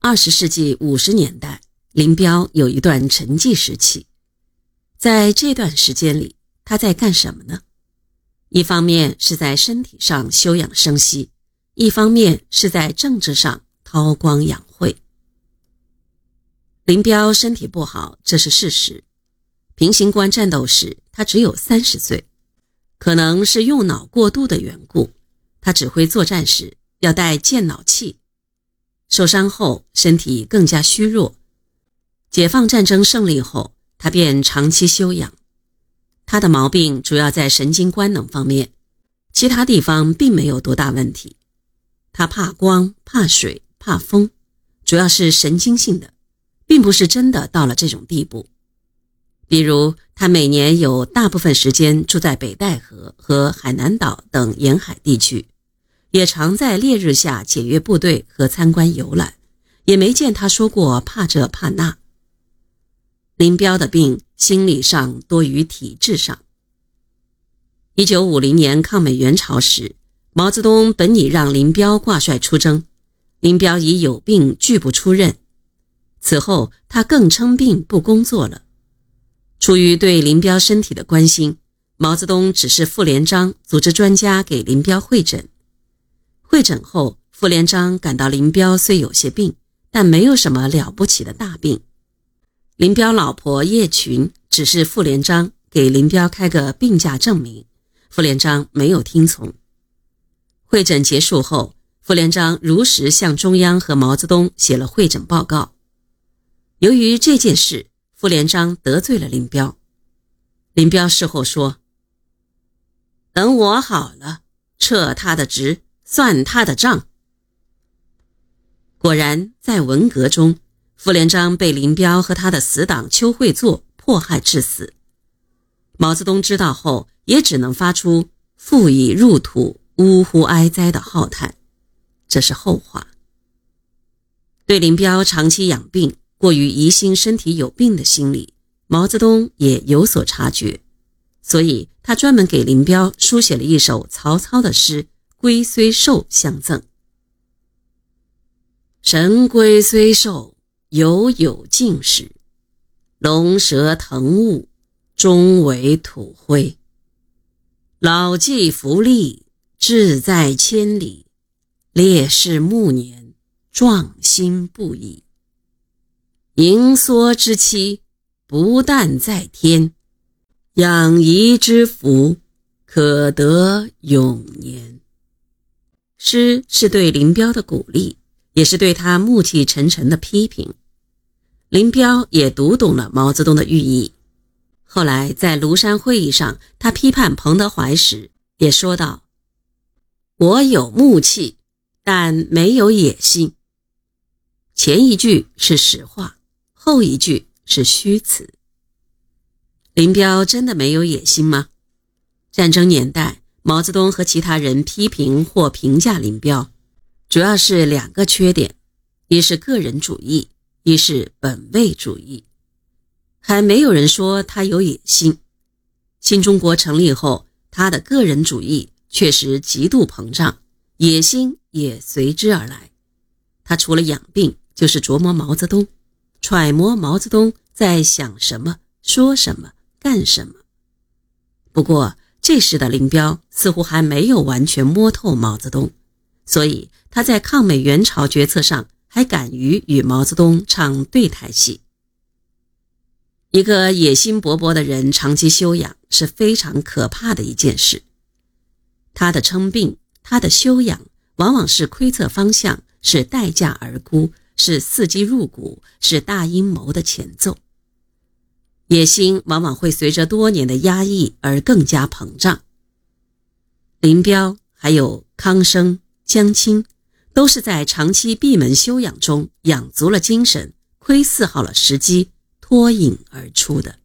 二十世纪五十年代，林彪有一段沉寂时期。在这段时间里，他在干什么呢？一方面是在身体上休养生息，一方面是在政治上韬光养晦。林彪身体不好，这是事实。平型关战斗时，他只有三十岁，可能是用脑过度的缘故，他指挥作战时要带健脑器。受伤后，身体更加虚弱。解放战争胜利后，他便长期休养。他的毛病主要在神经官能方面，其他地方并没有多大问题。他怕光、怕水、怕风，主要是神经性的，并不是真的到了这种地步。比如，他每年有大部分时间住在北戴河和海南岛等沿海地区。也常在烈日下检阅部队和参观游览，也没见他说过怕这怕那。林彪的病心理上多于体质上。一九五零年抗美援朝时，毛泽东本拟让林彪挂帅出征，林彪已有病拒不出任。此后他更称病不工作了。出于对林彪身体的关心，毛泽东指示傅连璋组织专家给林彪会诊。会诊后，傅连璋感到林彪虽有些病，但没有什么了不起的大病。林彪老婆叶群指示傅连璋给林彪开个病假证明，傅连璋没有听从。会诊结束后，傅连璋如实向中央和毛泽东写了会诊报告。由于这件事，傅连璋得罪了林彪。林彪事后说：“等我好了，撤他的职。”算他的账。果然，在文革中，傅连璋被林彪和他的死党邱会作迫害致死。毛泽东知道后，也只能发出“父已入土，呜呼哀哉”的浩叹。这是后话。对林彪长期养病、过于疑心身体有病的心理，毛泽东也有所察觉，所以他专门给林彪书写了一首曹操的诗。龟虽寿相赠，神龟虽寿，犹有竟时；龙蛇腾物，终为土灰。老骥伏枥，志在千里；烈士暮年，壮心不已。盈缩之期，不但在天；养怡之福，可得永年。诗是对林彪的鼓励，也是对他暮气沉沉的批评。林彪也读懂了毛泽东的寓意。后来在庐山会议上，他批判彭德怀时也说道：“我有暮气，但没有野心。”前一句是实话，后一句是虚词。林彪真的没有野心吗？战争年代。毛泽东和其他人批评或评价林彪，主要是两个缺点：一是个人主义，一是本位主义。还没有人说他有野心。新中国成立后，他的个人主义确实极度膨胀，野心也随之而来。他除了养病，就是琢磨毛泽东，揣摩毛泽东在想什么、说什么、干什么。不过，这时的林彪似乎还没有完全摸透毛泽东，所以他在抗美援朝决策上还敢于与毛泽东唱对台戏。一个野心勃勃的人长期休养是非常可怕的一件事。他的称病，他的休养，往往是窥测方向，是待价而沽，是伺机入股，是大阴谋的前奏。野心往往会随着多年的压抑而更加膨胀。林彪还有康生、江青，都是在长期闭门修养中养足了精神，窥伺好了时机，脱颖而出的。